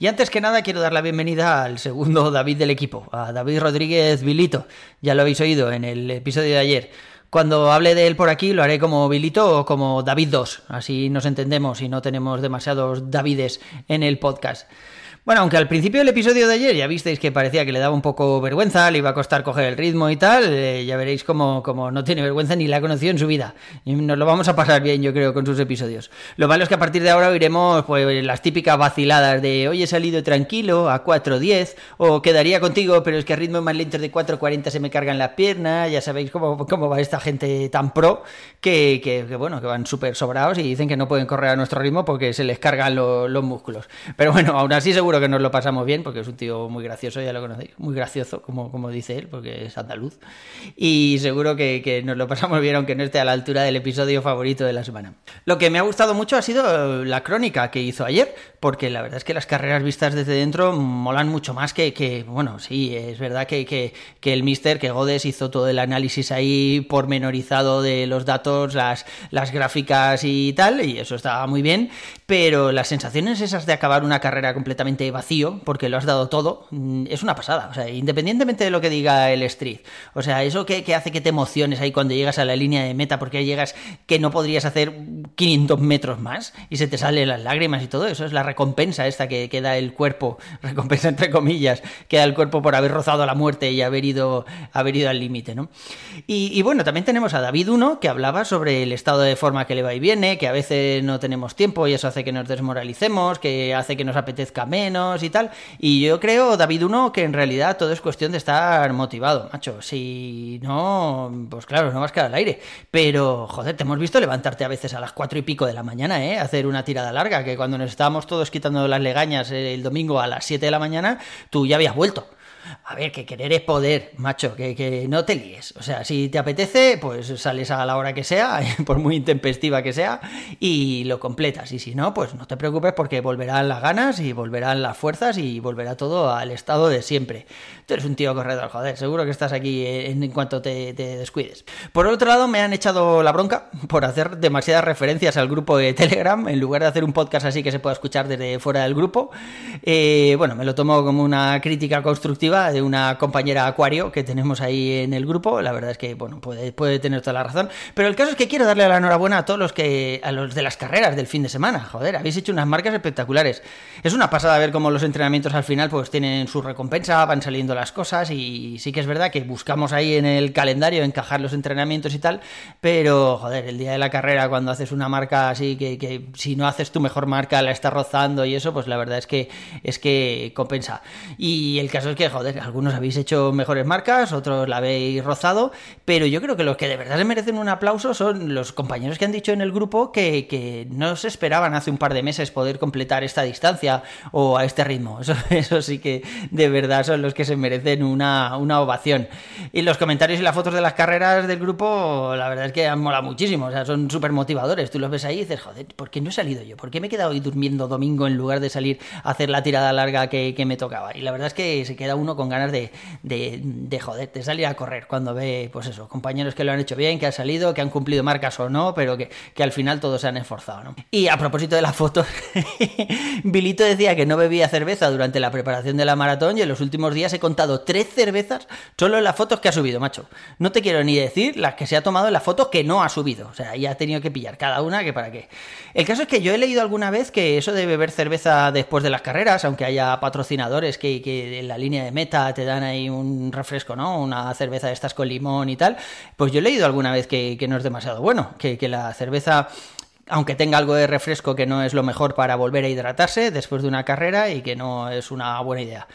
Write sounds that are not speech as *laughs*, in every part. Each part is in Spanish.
Y antes que nada quiero dar la bienvenida al segundo David del equipo, a David Rodríguez Vilito. Ya lo habéis oído en el episodio de ayer. Cuando hable de él por aquí lo haré como Vilito o como David 2, así nos entendemos y no tenemos demasiados Davides en el podcast. Bueno, aunque al principio del episodio de ayer ya visteis que parecía que le daba un poco vergüenza, le iba a costar coger el ritmo y tal, eh, ya veréis como, como no tiene vergüenza ni la ha conocido en su vida. Y nos lo vamos a pasar bien, yo creo, con sus episodios. Lo malo es que a partir de ahora oiremos pues, las típicas vaciladas de hoy he salido tranquilo a 4.10 o quedaría contigo, pero es que a ritmo más lento de 4.40 se me cargan las piernas, ya sabéis cómo, cómo va esta gente tan pro que, que, que bueno, que van súper sobrados y dicen que no pueden correr a nuestro ritmo porque se les cargan lo, los músculos. Pero bueno, aún así seguro que nos lo pasamos bien, porque es un tío muy gracioso, ya lo conocéis, muy gracioso, como, como dice él, porque es andaluz. Y seguro que, que, nos lo pasamos bien, aunque no esté a la altura del episodio favorito de la semana. Lo que me ha gustado mucho ha sido la crónica que hizo ayer, porque la verdad es que las carreras vistas desde dentro molan mucho más que, que bueno, sí, es verdad que, que, que el mister, que Godes hizo todo el análisis ahí pormenorizado de los datos, las, las gráficas y tal, y eso estaba muy bien, pero las sensaciones esas de acabar una carrera completamente vacío, porque lo has dado todo, mm, es una pasada. O sea, independientemente de lo que diga el Street. O sea, eso que, hace que te emociones ahí cuando llegas a la línea de meta, porque llegas que no podrías hacer 500 metros más y se te salen las lágrimas y todo eso. Es la recompensa esta que, que da el cuerpo, *laughs* recompensa entre comillas, que da el cuerpo por haber rozado la muerte y haber ido, haber ido al límite, ¿no? Y, y, bueno, también tenemos a David Uno que hablaba sobre el estado de forma que le va y viene, que a veces no tenemos tiempo y eso hace que nos desmoralicemos, que hace que nos apetezca menos y tal. Y yo creo, David Uno, que en realidad todo es cuestión de estar motivado, macho. Si no, pues claro, no vas a quedar al aire. Pero, joder, te hemos visto levantarte a veces a las cuatro y pico de la mañana, ¿eh? Hacer una tirada larga, que cuando nos estábamos todos quitando las legañas el domingo a las 7 de la mañana, tú ya habías vuelto. A ver, que querer es poder, macho, que, que, no te líes. O sea, si te apetece, pues sales a la hora que sea, *laughs* por muy intempestiva que sea, y lo completas. Y si no, pues no te preocupes porque volverán las ganas y volverán las fuerzas y volverá todo al estado de siempre. Tú eres un tío corredor, joder, seguro que estás aquí en, en cuanto te, te, descuides. Por otro lado, me han echado la bronca por hacer demasiadas referencias al grupo de Telegram, en lugar de hacer un podcast así que se pueda escuchar desde fuera del grupo. Eh, bueno, me lo tomo como una crítica constructiva de una compañera Acuario que tenemos ahí en el grupo. La verdad es que, bueno, puede, puede tener toda la razón. Pero el caso es que quiero darle la enhorabuena a todos los que, a los de las carreras del fin de semana. Joder, habéis hecho unas marcas espectaculares. Es una pasada ver cómo los entrenamientos al final pues tienen su recompensa, van saliendo las cosas y sí que es verdad que buscamos ahí en el calendario encajar los entrenamientos y tal, pero joder, el día de la carrera cuando haces una marca así que, si no haces tu mejor marca la estás rozando y eso, pues la verdad es que es que compensa. Y el caso es que, joder, algunos habéis hecho mejores marcas, otros la habéis rozado, pero yo creo que los que de verdad se merecen un aplauso son los compañeros que han dicho en el grupo que, que no se esperaban hace un par de meses poder completar esta distancia o a este ritmo. *laughs* Eso, eso sí que de verdad son los que se merecen una, una ovación. Y los comentarios y las fotos de las carreras del grupo, la verdad es que han molado muchísimo, o sea, son súper motivadores. Tú los ves ahí y dices, joder, ¿por qué no he salido yo? ¿Por qué me he quedado hoy durmiendo domingo en lugar de salir a hacer la tirada larga que, que me tocaba? Y la verdad es que se queda uno con ganas de, de, de, joder, de salir a correr cuando ve, pues eso, compañeros que lo han hecho bien, que han salido, que han cumplido marcas o no, pero que, que al final todos se han esforzado, ¿no? Y a propósito de la foto, *laughs* Bilito decía que no bebía cerveza durante la preparación de la maratón y en los últimos días he contado tres cervezas solo en las fotos que ha subido, macho. No te quiero ni decir las que se ha tomado en las fotos que no ha subido, o sea, ya ha tenido que pillar cada una que para qué. El caso es que yo he leído alguna vez que eso de beber cerveza después de las carreras, aunque haya patrocinadores que, que en la línea de te dan ahí un refresco, ¿no? Una cerveza de estas con limón y tal. Pues yo he leído alguna vez que, no es demasiado bueno, que la cerveza aunque tenga algo de refresco que no es lo mejor para volver a hidratarse después de una carrera y que no es una buena idea.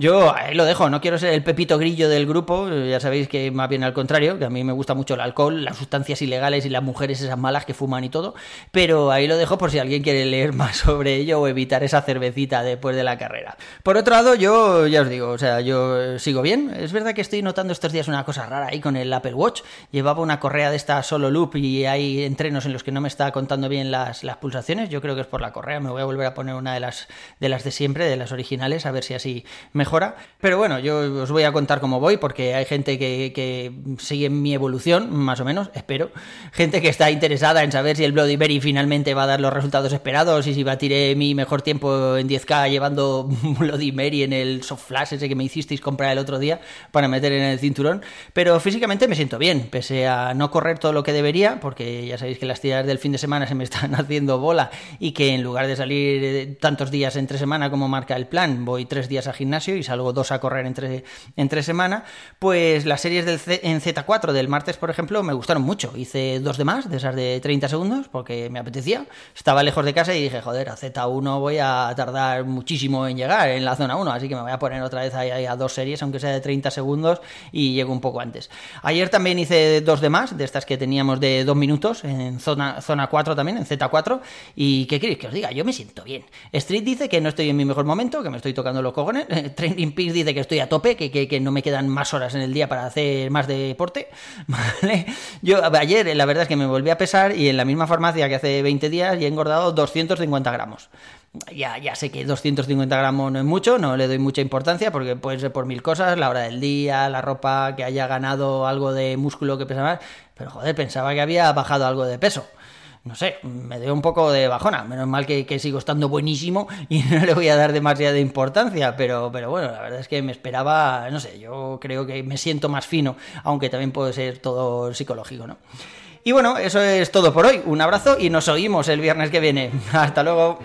Yo ahí lo dejo, no quiero ser el pepito grillo del grupo, ya sabéis que más bien al contrario, que a mí me gusta mucho el alcohol, las sustancias ilegales y las mujeres esas malas que fuman y todo, pero ahí lo dejo por si alguien quiere leer más *laughs* sobre ello o evitar esa cervecita después de la carrera. Por otro lado, yo ya os digo, o sea, yo sigo bien, es verdad que estoy notando estos días una cosa rara ahí con el Apple Watch, llevaba una correa de esta solo loop y hay entrenos en los que no me está contando bien las, las pulsaciones, yo creo que es por la correa, me voy a volver a poner una de las, de las de siempre, de las originales, a ver si así mejor pero bueno, yo os voy a contar cómo voy porque hay gente que, que sigue mi evolución, más o menos, espero. Gente que está interesada en saber si el Bloody Berry finalmente va a dar los resultados esperados y si batiré mi mejor tiempo en 10K llevando Bloody Mary en el soft flash ese que me hicisteis comprar el otro día para meter en el cinturón. Pero físicamente me siento bien, pese a no correr todo lo que debería, porque ya sabéis que las tiradas del fin de semana se me están *laughs* haciendo bola y que en lugar de salir tantos días entre semana como marca el plan, voy tres días al gimnasio y salgo dos a correr entre, entre semana, pues las series en Z4 del martes, por ejemplo, me gustaron mucho. Hice dos de más, de esas de 30 segundos, porque me apetecía. Estaba lejos de casa y dije, joder, a Z1 voy a tardar muchísimo en llegar en la zona 1, así que me voy a poner otra vez ahí a dos series, aunque sea de 30 segundos, y llego un poco antes. Ayer también hice dos de más, de estas que teníamos de dos minutos, en zona, zona 4 también, en Z4, y ¿qué queréis que os diga? Yo me siento bien. Street dice que no estoy en mi mejor momento, que me estoy tocando los cojones. *laughs* Training Peaks dice que estoy a tope, que, que, no me quedan más horas en el día para hacer más deporte. *laughs* ¿vale? Yo ayer la verdad es que me volví a pesar y en la misma farmacia que hace 20 días y he engordado 250 gramos. Ya, ya sé que 250 gramos no es mucho, no le doy mucha importancia porque puede ser por mil cosas, la hora del día, la ropa, que haya ganado algo de músculo que pesa más, pero joder, pensaba que había bajado algo de peso no sé, me dio un poco de bajona. Menos mal que, sigo estando buenísimo y *laughs* no le voy a dar demasiada importancia, pero, pero bueno, la verdad es que me esperaba, no sé, yo creo que me siento más fino, aunque también puede ser todo psicológico, ¿no? Y bueno, eso es todo por hoy. Un abrazo y nos oímos el viernes que viene. *laughs* Hasta luego.